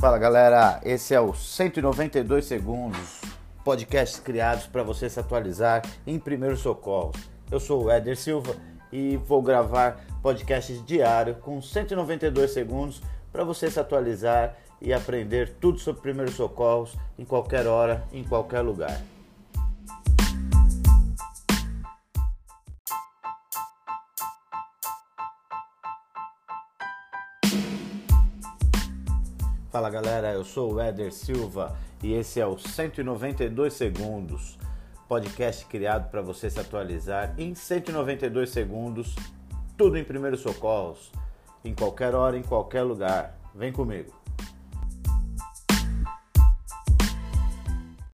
Fala galera, esse é o 192 segundos, podcasts criados para você se atualizar em primeiro socorro. Eu sou o Éder Silva e vou gravar podcasts diário com 192 segundos para você se atualizar e aprender tudo sobre primeiros socorros em qualquer hora, em qualquer lugar. Fala galera, eu sou o Éder Silva e esse é o 192 segundos, podcast criado para você se atualizar em 192 segundos, tudo em primeiros socorros, em qualquer hora, em qualquer lugar. Vem comigo.